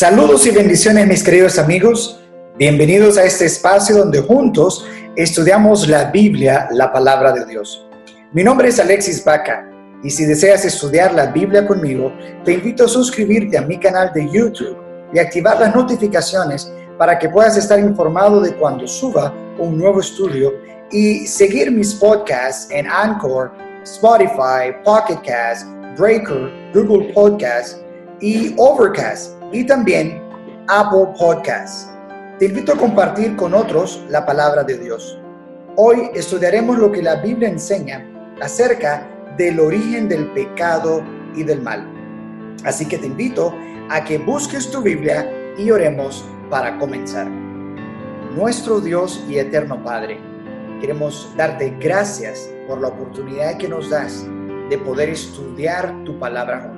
Saludos y bendiciones mis queridos amigos. Bienvenidos a este espacio donde juntos estudiamos la Biblia, la palabra de Dios. Mi nombre es Alexis Baca y si deseas estudiar la Biblia conmigo, te invito a suscribirte a mi canal de YouTube y activar las notificaciones para que puedas estar informado de cuando suba un nuevo estudio y seguir mis podcasts en Anchor, Spotify, Pocket Cast, Breaker, Google Podcasts y Overcast y también Apple Podcasts. Te invito a compartir con otros la palabra de Dios. Hoy estudiaremos lo que la Biblia enseña acerca del origen del pecado y del mal. Así que te invito a que busques tu Biblia y oremos para comenzar. Nuestro Dios y eterno Padre, queremos darte gracias por la oportunidad que nos das de poder estudiar tu palabra.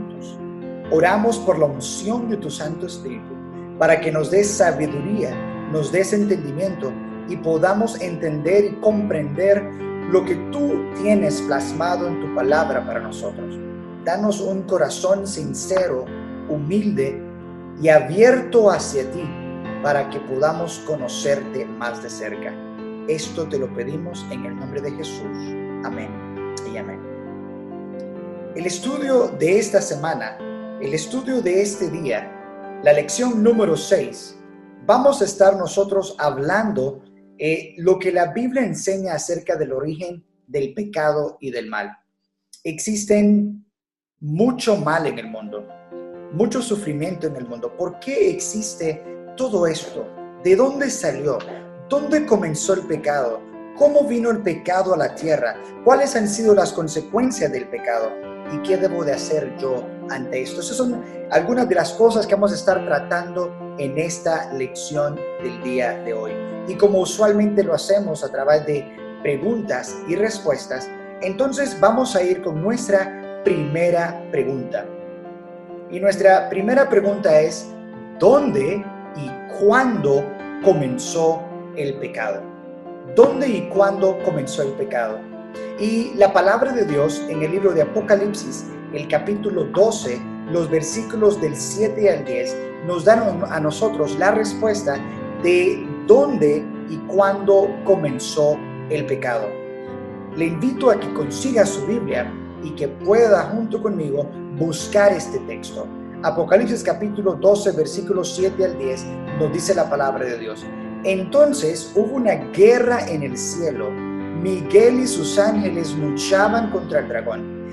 Oramos por la unción de tu Santo Espíritu para que nos des sabiduría, nos des entendimiento y podamos entender y comprender lo que tú tienes plasmado en tu palabra para nosotros. Danos un corazón sincero, humilde y abierto hacia ti para que podamos conocerte más de cerca. Esto te lo pedimos en el nombre de Jesús. Amén y amén. El estudio de esta semana el estudio de este día, la lección número 6, vamos a estar nosotros hablando eh, lo que la Biblia enseña acerca del origen del pecado y del mal. Existen mucho mal en el mundo, mucho sufrimiento en el mundo. ¿Por qué existe todo esto? ¿De dónde salió? ¿Dónde comenzó el pecado? ¿Cómo vino el pecado a la tierra? ¿Cuáles han sido las consecuencias del pecado? ¿Y qué debo de hacer yo ante esto? Esas son algunas de las cosas que vamos a estar tratando en esta lección del día de hoy. Y como usualmente lo hacemos a través de preguntas y respuestas, entonces vamos a ir con nuestra primera pregunta. Y nuestra primera pregunta es, ¿dónde y cuándo comenzó el pecado? ¿Dónde y cuándo comenzó el pecado? Y la palabra de Dios en el libro de Apocalipsis, el capítulo 12, los versículos del 7 al 10, nos dan a nosotros la respuesta de dónde y cuándo comenzó el pecado. Le invito a que consiga su Biblia y que pueda junto conmigo buscar este texto. Apocalipsis capítulo 12, versículos 7 al 10 nos dice la palabra de Dios. Entonces hubo una guerra en el cielo. Miguel y sus ángeles luchaban contra el dragón.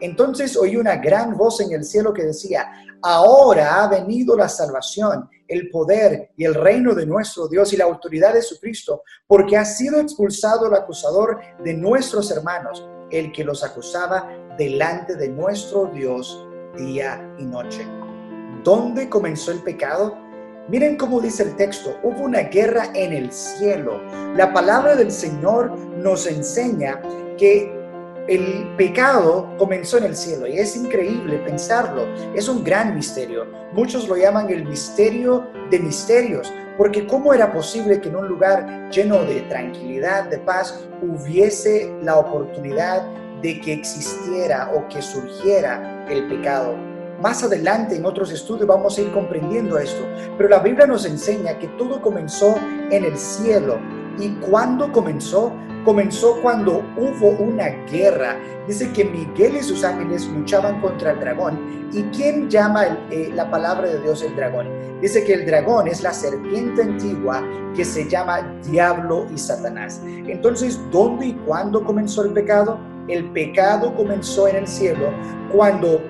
Entonces oí una gran voz en el cielo que decía, ahora ha venido la salvación, el poder y el reino de nuestro Dios y la autoridad de su Cristo, porque ha sido expulsado el acusador de nuestros hermanos, el que los acusaba delante de nuestro Dios día y noche. ¿Dónde comenzó el pecado? Miren cómo dice el texto, hubo una guerra en el cielo. La palabra del Señor nos enseña que el pecado comenzó en el cielo y es increíble pensarlo. Es un gran misterio. Muchos lo llaman el misterio de misterios, porque ¿cómo era posible que en un lugar lleno de tranquilidad, de paz, hubiese la oportunidad de que existiera o que surgiera el pecado? Más adelante en otros estudios vamos a ir comprendiendo esto, pero la Biblia nos enseña que todo comenzó en el cielo. ¿Y cuándo comenzó? Comenzó cuando hubo una guerra. Dice que Miguel y sus ángeles luchaban contra el dragón. ¿Y quién llama eh, la palabra de Dios el dragón? Dice que el dragón es la serpiente antigua que se llama Diablo y Satanás. Entonces, ¿dónde y cuándo comenzó el pecado? El pecado comenzó en el cielo cuando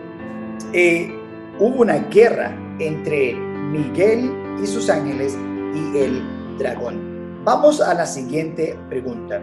eh, hubo una guerra entre Miguel y sus ángeles y el dragón. Vamos a la siguiente pregunta.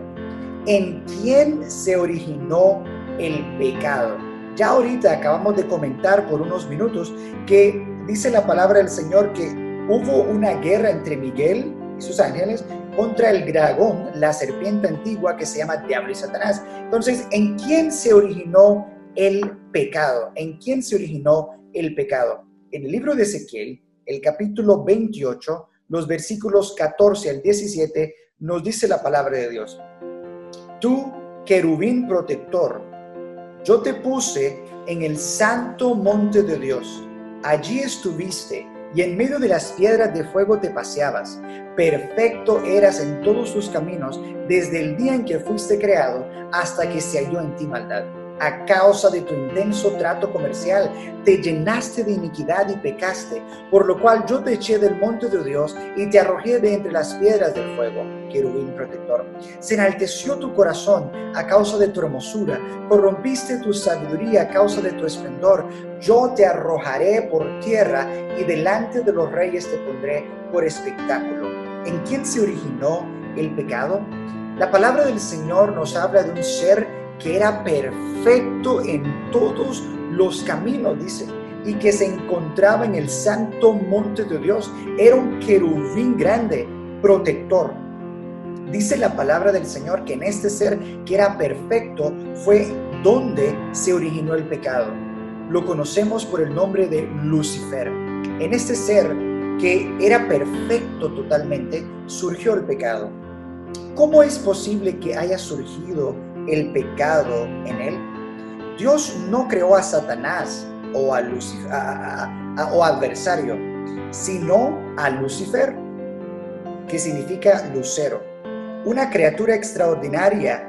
¿En quién se originó el pecado? Ya ahorita acabamos de comentar por unos minutos que dice la palabra del Señor que hubo una guerra entre Miguel y sus ángeles contra el dragón, la serpiente antigua que se llama Diablo y Satanás. Entonces, ¿en quién se originó el pecado? ¿En quién se originó el pecado? En el libro de Ezequiel, el capítulo 28, los versículos 14 al 17, nos dice la palabra de Dios. Tú, querubín protector, yo te puse en el santo monte de Dios. Allí estuviste y en medio de las piedras de fuego te paseabas. Perfecto eras en todos tus caminos desde el día en que fuiste creado hasta que se halló en ti maldad a causa de tu intenso trato comercial, te llenaste de iniquidad y pecaste, por lo cual yo te eché del monte de Dios y te arrojé de entre las piedras del fuego, querubín protector. Se enalteció tu corazón a causa de tu hermosura, corrompiste tu sabiduría a causa de tu esplendor. Yo te arrojaré por tierra y delante de los reyes te pondré por espectáculo. ¿En quién se originó el pecado? La palabra del Señor nos habla de un ser que era perfecto en todos los caminos, dice, y que se encontraba en el santo monte de Dios. Era un querubín grande, protector. Dice la palabra del Señor que en este ser que era perfecto fue donde se originó el pecado. Lo conocemos por el nombre de Lucifer. En este ser que era perfecto totalmente, surgió el pecado. ¿Cómo es posible que haya surgido el pecado en él. Dios no creó a Satanás o a, Lucifer, o adversario, sino a Lucifer, que significa lucero, una criatura extraordinaria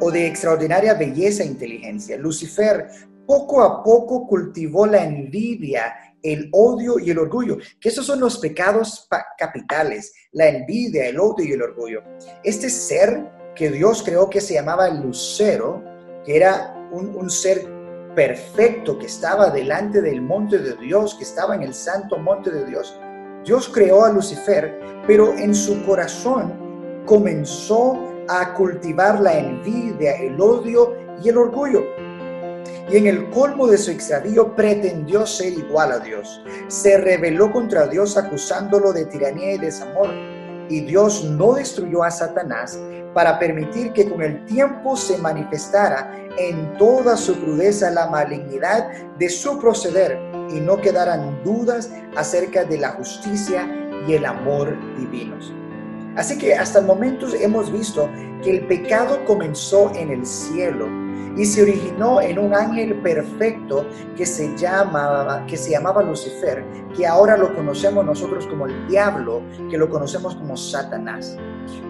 o de extraordinaria belleza e inteligencia. Lucifer poco a poco cultivó la envidia, el odio y el orgullo, que esos son los pecados capitales, la envidia, el odio y el orgullo. Este ser que Dios creó que se llamaba lucero, que era un, ser perfecto que estaba delante del monte de Dios, que estaba en el santo monte de Dios. Dios creó a Lucifer, pero en su corazón comenzó a cultivar la envidia, el odio y el orgullo. Y en el colmo de su extravío pretendió ser igual a Dios. Se rebeló contra Dios acusándolo de tiranía y desamor. Y Dios no destruyó a Satanás, para permitir que con el tiempo se manifestara en toda su crudeza la malignidad de su proceder y no quedaran dudas acerca de la justicia y el amor divinos. Así que hasta el momento hemos visto que el pecado comenzó en el cielo y se originó en un ángel perfecto que se llamaba, que se llamaba Lucifer, que ahora lo conocemos nosotros como el diablo, que lo conocemos como Satanás.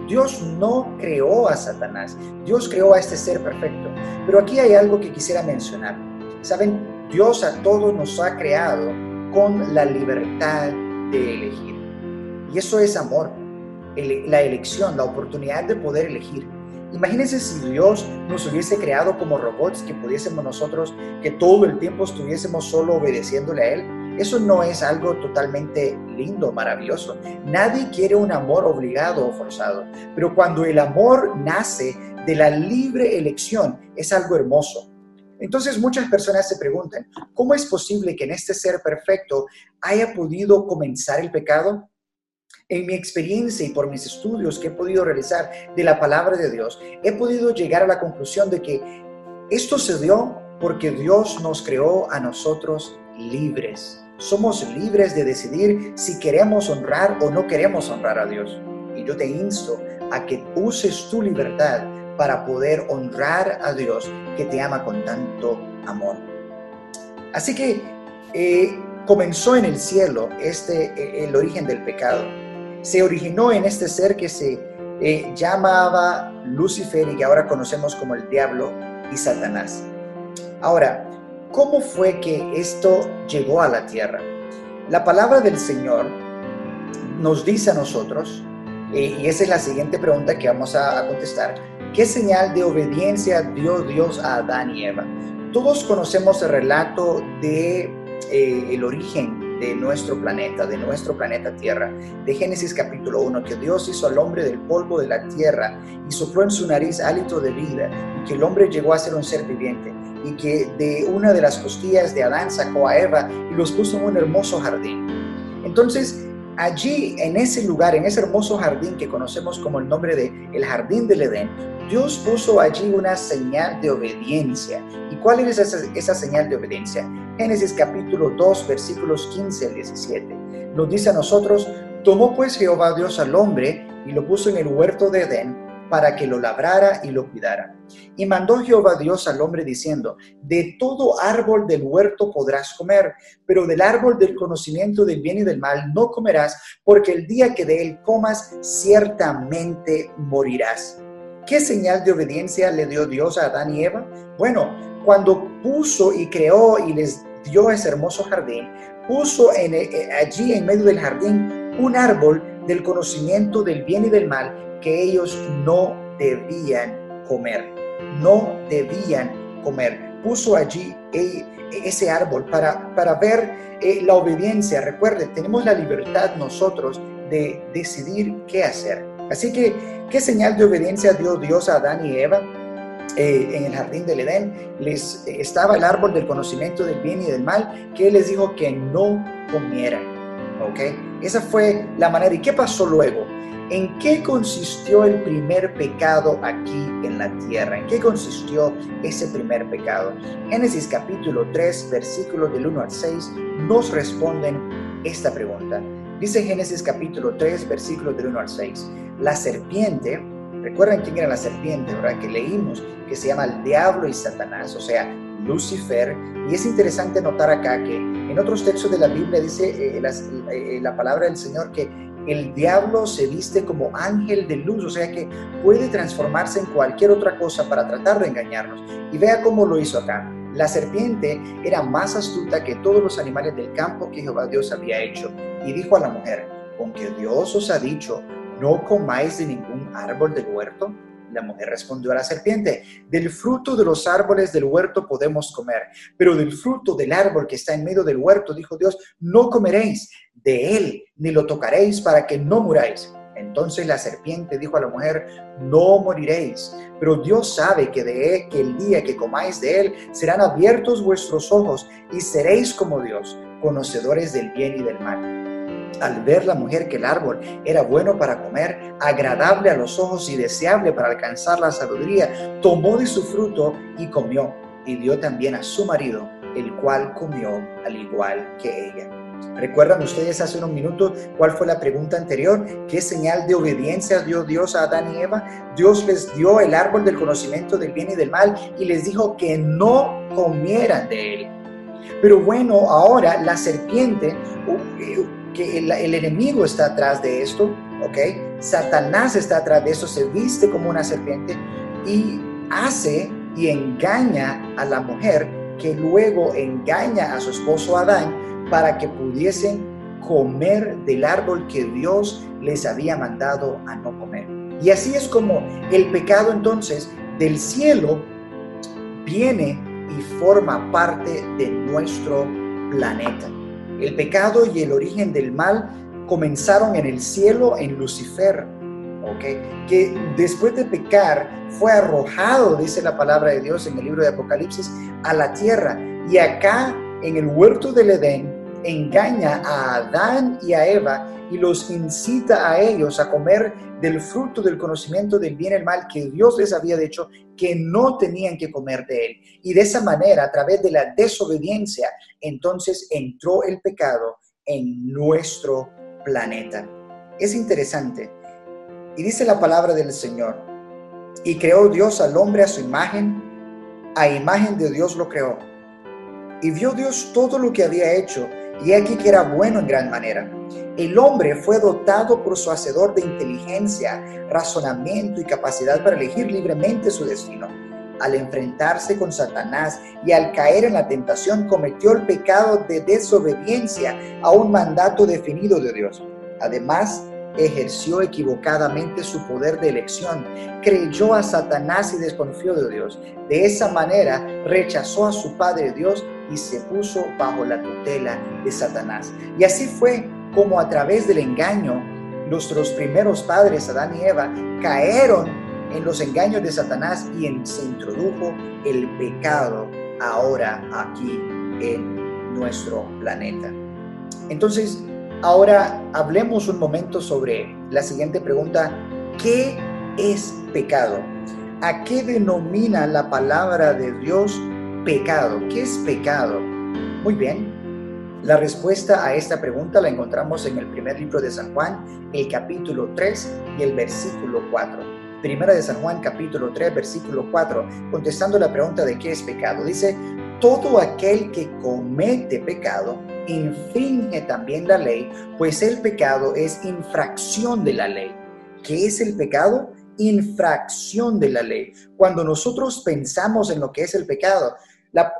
Dios no creó a Satanás, Dios creó a este ser perfecto. Pero aquí hay algo que quisiera mencionar. Saben, Dios a todos nos ha creado con la libertad de elegir. Y eso es amor, la elección, la oportunidad de poder elegir. Imagínense si Dios nos hubiese creado como robots que pudiésemos nosotros, que todo el tiempo estuviésemos solo obedeciéndole a Él. Eso no es algo totalmente lindo, maravilloso. Nadie quiere un amor obligado o forzado, pero cuando el amor nace de la libre elección, es algo hermoso. Entonces muchas personas se preguntan, ¿cómo es posible que en este ser perfecto haya podido comenzar el pecado? En mi experiencia y por mis estudios que he podido realizar de la palabra de Dios, he podido llegar a la conclusión de que esto se dio porque Dios nos creó a nosotros libres. Somos libres de decidir si queremos honrar o no queremos honrar a Dios. Y yo te insto a que uses tu libertad para poder honrar a Dios que te ama con tanto amor. Así que eh, comenzó en el cielo este eh, el origen del pecado se originó en este ser que se eh, llamaba Lucifer y que ahora conocemos como el diablo y Satanás. Ahora, ¿cómo fue que esto llegó a la tierra? La palabra del Señor nos dice a nosotros, eh, y esa es la siguiente pregunta que vamos a, contestar, ¿qué señal de obediencia dio Dios a Adán y Eva? Todos conocemos el relato de eh, el origen de nuestro planeta, de nuestro planeta Tierra. De Génesis capítulo 1, que Dios hizo al hombre del polvo de la tierra y sopló en su nariz hálito de vida y que el hombre llegó a ser un ser viviente y que de una de las costillas de Adán sacó a Eva y los puso en un hermoso jardín. Entonces, allí, en ese lugar, en ese hermoso jardín que conocemos como el nombre de el Jardín del Edén, Dios puso allí una señal de obediencia. ¿Y cuál es esa, esa señal de obediencia? Génesis capítulo 2, versículos 15 al 17. Nos dice a nosotros, tomó pues Jehová Dios al hombre y lo puso en el huerto de Edén para que lo labrara y lo cuidara. Y mandó Jehová Dios al hombre diciendo, de todo árbol del huerto podrás comer, pero del árbol del conocimiento del bien y del mal no comerás, porque el día que de él comas, ciertamente morirás. ¿Qué señal de obediencia le dio Dios a Adán y Eva? Bueno, cuando puso y creó y les dio ese hermoso jardín, puso en, eh, allí en medio del jardín un árbol del conocimiento del bien y del mal que ellos no debían comer, no debían comer. Puso allí e, ese árbol para, para ver eh, la obediencia. Recuerde, tenemos la libertad nosotros de decidir qué hacer. Así que, ¿qué señal de obediencia dio Dios a Adán y Eva? Eh, en el jardín del Edén, les estaba el árbol del conocimiento del bien y del mal, que les dijo que no comieran. ¿Ok? Esa fue la manera. ¿Y qué pasó luego? ¿En qué consistió el primer pecado aquí en la tierra? ¿En qué consistió ese primer pecado? Génesis capítulo 3, versículos del 1 al 6 nos responden esta pregunta. Dice Génesis capítulo 3, versículos del 1 al 6. La serpiente, recuerden quién era la serpiente, ¿verdad? Que leímos, que se llama el diablo y Satanás, o sea, Lucifer. Y es interesante notar acá que en otros textos de la Biblia dice eh, eh, la palabra del Señor que el diablo se viste como ángel de luz, o sea que puede transformarse en cualquier otra cosa para tratar de engañarnos. Y vea cómo lo hizo acá. La serpiente era más astuta que todos los animales del campo que Jehová Dios había hecho. Y dijo a la mujer, con que Dios os ha dicho, no comáis de ningún árbol del huerto. La mujer respondió a la serpiente, del fruto de los árboles del huerto podemos comer, pero del fruto del árbol que está en medio del huerto, dijo Dios, no comeréis de él, ni lo tocaréis para que no muráis. Entonces la serpiente dijo a la mujer, no moriréis, pero Dios sabe que de él, que el día que comáis de él serán abiertos vuestros ojos y seréis como Dios, conocedores del bien y del mal. Al ver la mujer que el árbol era bueno para comer, agradable a los ojos y deseable para alcanzar la sabiduría, tomó de su fruto y comió, y dio también a su marido, el cual comió al igual que ella. ¿Recuerdan ustedes hace unos minutos cuál fue la pregunta anterior? ¿Qué señal de obediencia dio Dios a Adán y Eva? Dios les dio el árbol del conocimiento del bien y del mal y les dijo que no comieran de él. Pero bueno, ahora la serpiente, que el, enemigo está atrás de esto, ¿ok? Satanás está atrás de eso, se viste como una serpiente y hace y engaña a la mujer que luego engaña a su esposo Adán para que pudiesen comer del árbol que Dios les había mandado a no comer. Y así es como el pecado entonces del cielo viene y forma parte de nuestro planeta. El pecado y el origen del mal comenzaron en el cielo en Lucifer, ¿ok? Que después de pecar fue arrojado, dice la palabra de Dios en el libro de Apocalipsis, a la tierra. Y acá en el huerto del Edén engaña a Adán y a Eva y los incita a ellos a comer del fruto del conocimiento del bien y el mal que Dios les había dicho que no tenían que comer de él. Y de esa manera, a través de la desobediencia, entonces entró el pecado en nuestro planeta. Es interesante. Y dice la palabra del Señor, y creó Dios al hombre a su imagen, a imagen de Dios lo creó. Y vio Dios todo lo que había hecho, y aquí que era bueno en gran manera. El hombre fue dotado por su hacedor de inteligencia, razonamiento y capacidad para elegir libremente su destino. Al enfrentarse con Satanás y al caer en la tentación, cometió el pecado de desobediencia a un mandato definido de Dios. Además, ejerció equivocadamente su poder de elección, creyó a Satanás y desconfió de Dios. De esa manera rechazó a su Padre Dios y se puso bajo la tutela de Satanás. Y así fue como a través del engaño nuestros primeros padres, Adán y Eva, cayeron en los engaños de Satanás y se introdujo el pecado ahora aquí en nuestro planeta. Entonces, ahora hablemos un momento sobre la siguiente pregunta. ¿Qué es pecado? ¿A qué denomina la palabra de Dios pecado? ¿Qué es pecado? Muy bien, la respuesta a esta pregunta la encontramos en el primer libro de San Juan, el capítulo 3 y el versículo 4. Primera de San Juan, capítulo 3, versículo 4, contestando la pregunta de qué es pecado. Dice, todo aquel que comete pecado infringe también la ley, pues el pecado es infracción de la ley. ¿Qué es el pecado? Infracción de la ley. Cuando nosotros pensamos en lo que es el pecado,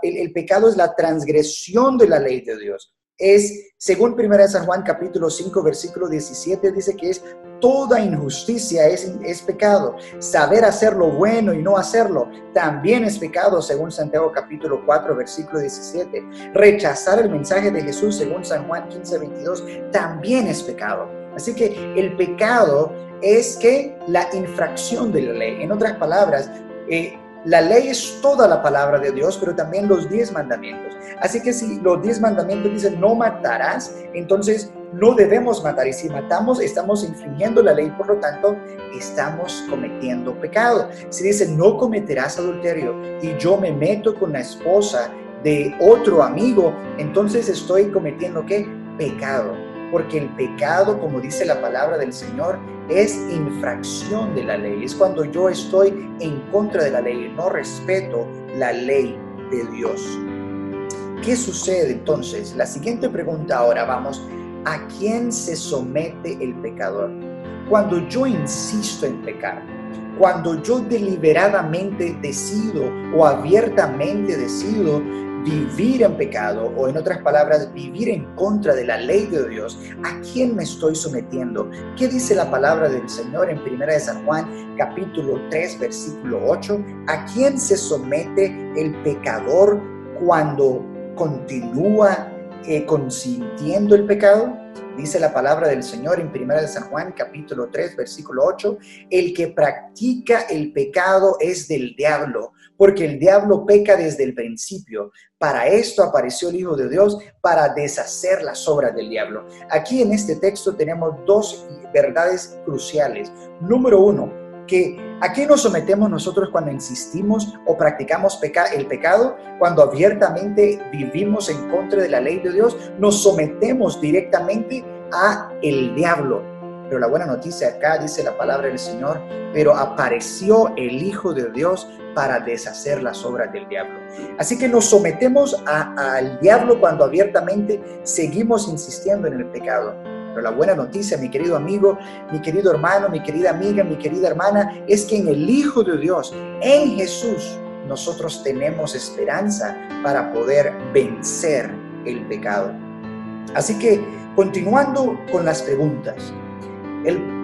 el, pecado es la transgresión de la ley de Dios es, según 1 San Juan capítulo 5, versículo 17, dice que es toda injusticia es, es pecado. Saber hacer lo bueno y no hacerlo también es pecado, según Santiago capítulo 4, versículo 17. Rechazar el mensaje de Jesús, según San Juan 15, 22, también es pecado. Así que el pecado es que la infracción de la ley. En otras palabras, eh, la ley es toda la palabra de Dios, pero también los diez mandamientos. Así que si los diez mandamientos dicen no matarás, entonces no debemos matar. Y si matamos, estamos infringiendo la ley, por lo tanto, estamos cometiendo pecado. Si dice no cometerás adulterio y yo me meto con la esposa de otro amigo, entonces estoy cometiendo qué? Pecado porque el pecado, como dice la palabra del Señor, es infracción de la ley. Es cuando yo estoy en contra de la ley, no respeto la ley de Dios. ¿Qué sucede entonces? La siguiente pregunta ahora vamos, ¿a quién se somete el pecador? Cuando yo insisto en pecar, cuando yo deliberadamente decido o abiertamente decido vivir en pecado o en otras palabras, vivir en contra de la ley de Dios, ¿a quién me estoy sometiendo? ¿Qué dice la palabra del Señor en Primera de San Juan, capítulo 3, versículo 8? ¿A quién se somete el pecador cuando continúa eh, consintiendo el pecado? Dice la palabra del Señor en Primera de San Juan, capítulo 3, versículo 8, el que practica el pecado es del diablo, porque el diablo peca desde el principio. Para esto apareció el Hijo de Dios, para deshacer las obras del diablo. Aquí en este texto tenemos dos verdades cruciales. Número uno, que ¿a qué nos sometemos nosotros cuando insistimos o practicamos el pecado? Cuando abiertamente vivimos en contra de la ley de Dios, nos sometemos directamente a el diablo. Pero la buena noticia acá dice la palabra del Señor, pero apareció el Hijo de Dios para deshacer las obras del diablo. Así que nos sometemos al diablo cuando abiertamente seguimos insistiendo en el pecado. Pero la buena noticia, mi querido amigo, mi querido hermano, mi querida amiga, mi querida hermana, es que en el Hijo de Dios, en Jesús, nosotros tenemos esperanza para poder vencer el pecado. Así que, continuando con las preguntas,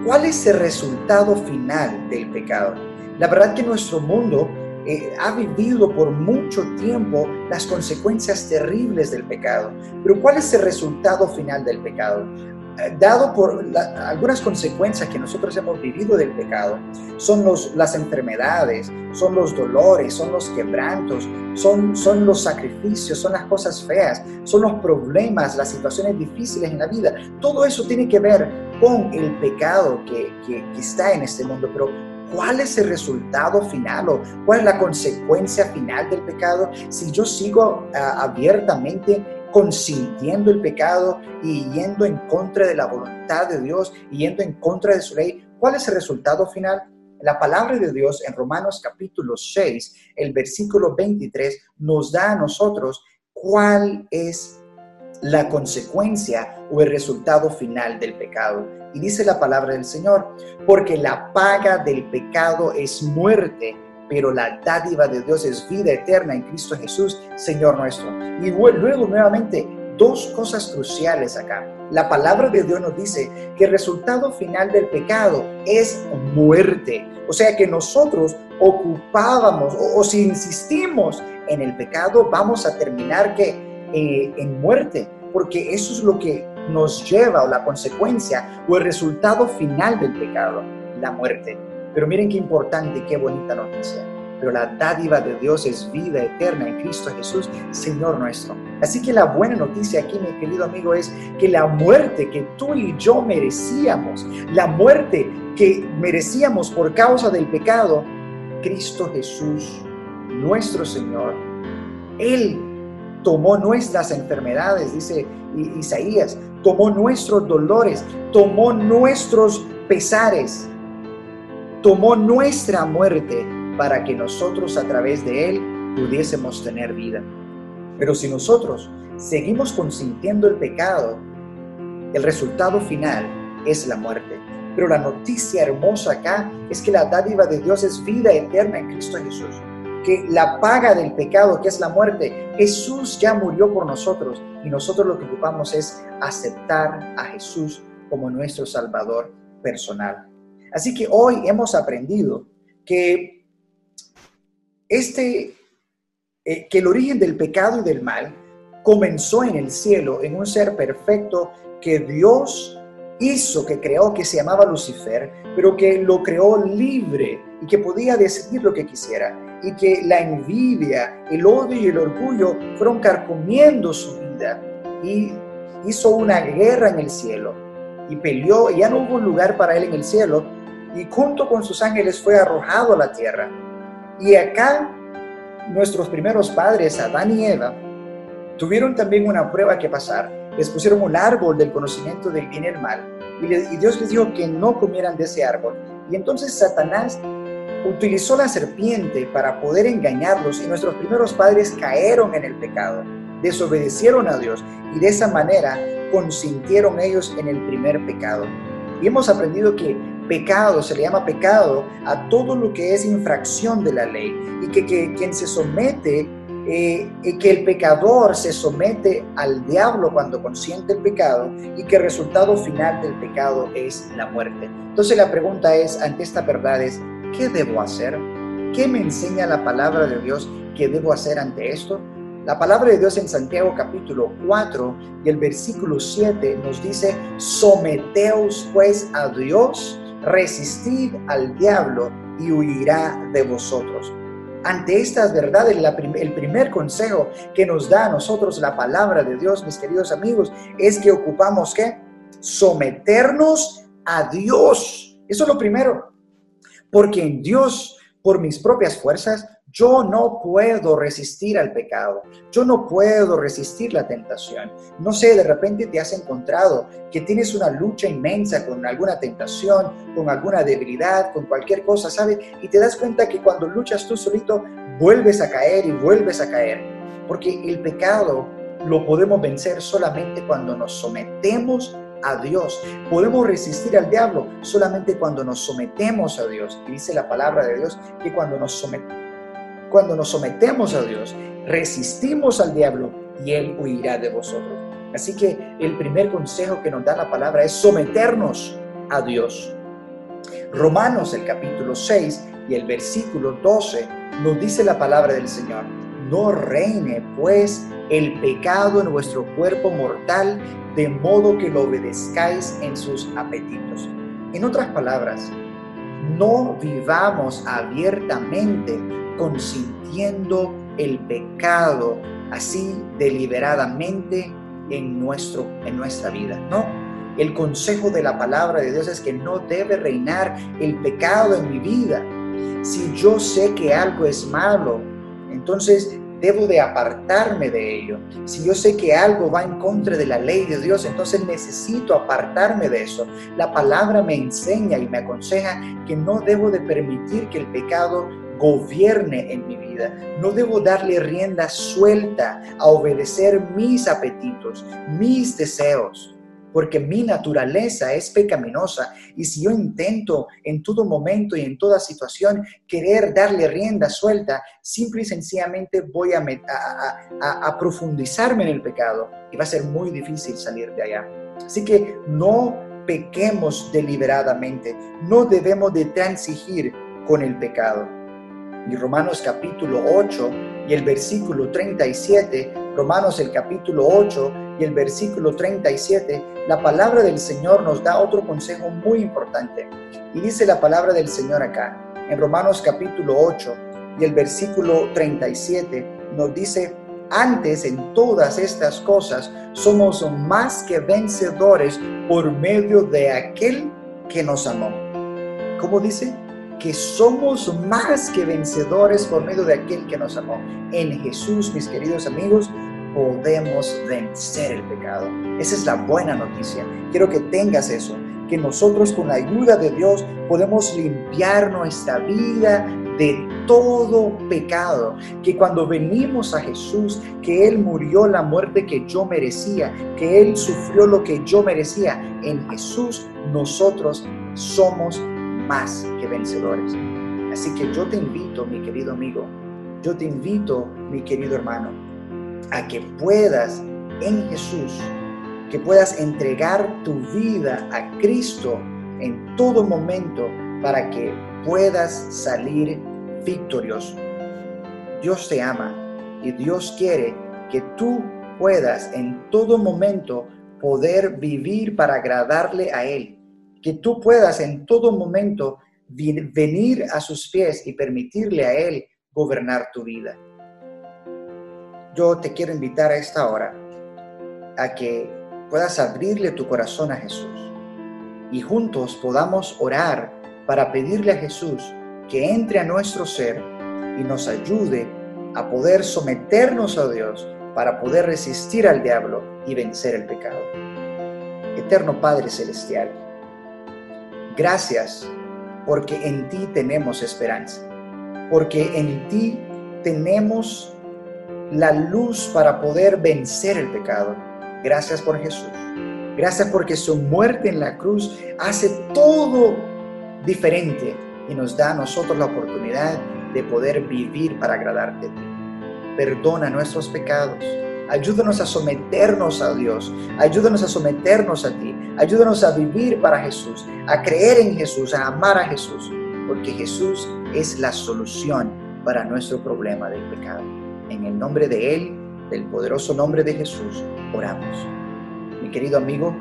¿Cuál es el resultado final del pecado? La verdad que nuestro mundo eh, ha vivido por mucho tiempo las consecuencias terribles del pecado. Pero ¿cuál es el resultado final del pecado? Dado por algunas consecuencias que nosotros hemos vivido del pecado, son los, las enfermedades, son los dolores, son los quebrantos, son, son los sacrificios, son las cosas feas, son los problemas, las situaciones difíciles en la vida. Todo eso tiene que ver con el pecado que, que, que está en este mundo, pero ¿Cuál es el resultado final o cuál es la consecuencia final del pecado? Si yo sigo ah, abiertamente consintiendo el pecado y yendo en contra de la voluntad de Dios y yendo en contra de su ley, ¿cuál es el resultado final? La palabra de Dios en Romanos capítulo 6, el versículo 23, nos da a nosotros cuál es la consecuencia o el resultado final del pecado. Y dice la palabra del Señor, porque la paga del pecado es muerte, pero la dádiva de Dios es vida eterna en Cristo Jesús, Señor nuestro. Y luego nuevamente, dos cosas cruciales acá. La palabra de Dios nos dice que el resultado final del pecado es muerte. O sea que nosotros ocupábamos o, si insistimos en el pecado, vamos a terminar que eh, en muerte, porque eso es lo que nos lleva o la consecuencia o el resultado final del pecado, la muerte. Pero miren qué importante, qué bonita noticia. pero la dádiva de Dios es vida eterna en Cristo Jesús, Señor nuestro. Así que la buena noticia aquí, mi querido amigo, es que la muerte que tú y yo merecíamos, la muerte que merecíamos por causa del pecado, Cristo Jesús, nuestro Señor, Él tomó nuestras enfermedades, dice Isaías, tomó nuestros dolores, tomó nuestros pesares, tomó nuestra muerte para que nosotros a través de Él pudiésemos tener vida. Pero si nosotros seguimos consintiendo el pecado, el resultado final es la muerte. Pero la noticia hermosa acá es que la dádiva de Dios es vida eterna en Cristo Jesús. Que la paga del pecado, que es la muerte, Jesús ya murió por nosotros y nosotros lo que ocupamos es aceptar a Jesús como nuestro Salvador personal. Así que hoy hemos aprendido que este, eh, que el origen del pecado y del mal comenzó en el cielo, en un ser perfecto que Dios hizo, que creó, que se llamaba Lucifer, pero que lo creó libre y que podía decidir lo que quisiera. Y que la envidia, el odio y el orgullo fueron carcomiendo su vida y hizo una guerra en el cielo y peleó, y ya no hubo lugar para él en el cielo, y junto con sus ángeles fue arrojado a la tierra. Y acá nuestros primeros padres, Adán y Eva, tuvieron también una prueba que pasar. Les pusieron un árbol del conocimiento del bien y el mal. Y, Dios les dijo que no comieran de ese árbol. Y entonces Satanás utilizó la serpiente para poder engañarlos y nuestros primeros padres cayeron en el pecado, desobedecieron a Dios y de esa manera consintieron ellos en el primer pecado. Y hemos aprendido que pecado se le llama pecado a todo lo que es infracción de la ley y que, quien se somete, eh, que el pecador se somete al diablo cuando consiente el pecado y que el resultado final del pecado es la muerte. Entonces la pregunta es, ante esta verdad es, ¿qué debo hacer? ¿Qué me enseña la palabra de Dios que debo hacer ante esto? La palabra de Dios en Santiago capítulo 4 y el versículo 7 nos dice, someteos pues a Dios, resistid al diablo y huirá de vosotros. Ante estas verdades, el primer consejo que nos da a nosotros la palabra de Dios, mis queridos amigos, es que ocupamos que someternos a Dios. Eso es lo primero. Porque en Dios, por mis propias fuerzas, yo no puedo resistir al pecado, yo no puedo resistir la tentación. No sé, de repente te has encontrado que tienes una lucha inmensa con alguna tentación, con alguna debilidad, con cualquier cosa, ¿sabes? Y te das cuenta que cuando luchas tú solito, vuelves a caer y vuelves a caer. Porque el pecado lo podemos vencer solamente cuando nos sometemos a Dios. Podemos resistir al diablo solamente cuando nos sometemos a Dios. Y dice la palabra de Dios que cuando nos sometemos cuando nos sometemos a Dios, resistimos al diablo y él huirá de vosotros. Así que el primer consejo que nos da la palabra es someternos a Dios. Romanos el capítulo 6 y el versículo 12 nos dice la palabra del Señor. No reine pues el pecado en vuestro cuerpo mortal, de modo que lo obedezcáis en sus apetitos. En otras palabras, no vivamos abiertamente consintiendo el pecado así deliberadamente en, nuestro, en nuestra vida, ¿no? El consejo de la palabra de Dios es que no debe reinar el pecado en mi vida. Si yo sé que algo es malo, entonces debo de apartarme de ello. Si yo sé que algo va en contra de la ley de Dios, entonces necesito apartarme de eso. La palabra me enseña y me aconseja que no debo de permitir que el pecado gobierne en mi vida. No debo darle rienda suelta a obedecer mis apetitos, mis deseos, porque mi naturaleza es pecaminosa. Y si yo intento en todo momento y en toda situación querer darle rienda suelta, simple y sencillamente voy a, a, a profundizarme en el pecado y va a ser muy difícil salir de allá. Así que no pequemos deliberadamente, no debemos de transigir con el pecado y Romanos capítulo 8 y el versículo 37, Romanos el capítulo 8 y el versículo 37, la palabra del Señor nos da otro consejo muy importante. Y dice la palabra del Señor acá, en Romanos capítulo 8 y el versículo 37 nos dice, antes en todas estas cosas somos más que vencedores por medio de aquel que nos amó. ¿Cómo dice? Que somos más que vencedores por medio de aquel que nos amó. En Jesús, mis queridos amigos, podemos vencer el pecado. Esa es la buena noticia. Quiero que tengas eso, que nosotros con la ayuda de Dios podemos limpiar nuestra vida de todo pecado, que cuando venimos a Jesús, que Él murió la muerte que yo merecía, que Él sufrió lo que yo merecía, en Jesús nosotros somos más que vencedores. Así que yo te invito, mi querido amigo, yo te invito, mi querido hermano, a que puedas en Jesús, que puedas entregar tu vida a Cristo en todo momento para que puedas salir victorioso. Dios te ama y Dios quiere que tú puedas en todo momento poder vivir para agradarle a Él. Que tú puedas en todo momento venir a sus pies y permitirle a Él gobernar tu vida. Yo te quiero invitar a esta hora a que puedas abrirle tu corazón a Jesús y juntos podamos orar para pedirle a Jesús que entre a nuestro ser y nos ayude a poder someternos a Dios para poder resistir al diablo y vencer el pecado. Eterno Padre Celestial, gracias porque en ti tenemos esperanza, porque en ti tenemos la luz para poder vencer el pecado. Gracias por Jesús. Gracias porque su muerte en la cruz hace todo diferente y nos da a nosotros la oportunidad de poder vivir para agradarte. Perdona nuestros pecados. Ayúdanos a someternos a Dios. Ayúdanos a someternos a ti. Ayúdanos a vivir para Jesús, a creer en Jesús, a amar a Jesús, porque Jesús es la solución para nuestro problema del pecado. En el nombre de Él, del poderoso nombre de Jesús, oramos. Mi querido amigo,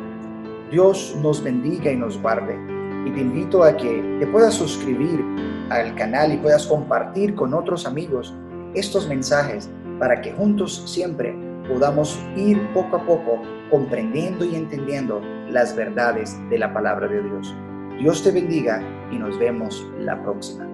Dios nos bendiga y nos guarde y te invito a que te puedas suscribir al canal y puedas compartir con otros amigos estos mensajes para que juntos siempre podamos ir poco a poco comprendiendo y entendiendo las verdades de la palabra de Dios. Dios te bendiga y nos vemos la próxima.